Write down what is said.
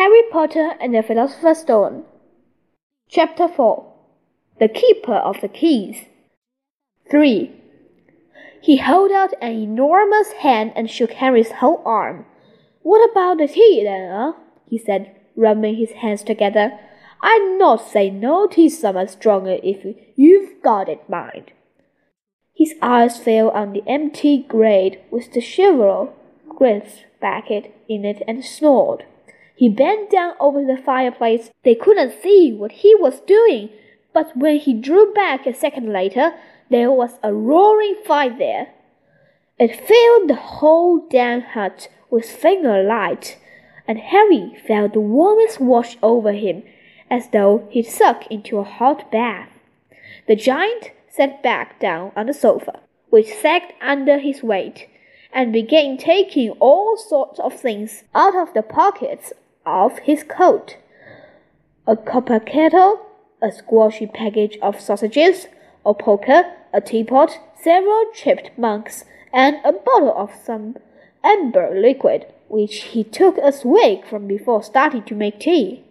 Harry Potter and the Philosopher's Stone. Chapter 4 The Keeper of the Keys. 3. He held out an enormous hand and shook Harry's whole arm. What about the tea, then, eh? he said, rubbing his hands together. I'd not say no tea summer stronger if you've got it, mind. His eyes fell on the empty grate with the cheverel grist bucket in it and snored. He bent down over the fireplace. They couldn't see what he was doing, but when he drew back a second later, there was a roaring fire there. It filled the whole damn hut with finger light, and Harry felt the warmth wash over him as though he'd sunk into a hot bath. The giant sat back down on the sofa, which sagged under his weight, and began taking all sorts of things out of the pockets of his coat a copper kettle, a squashy package of sausages, a poker, a teapot, several chipped mugs, and a bottle of some amber liquid, which he took a swig from before starting to make tea.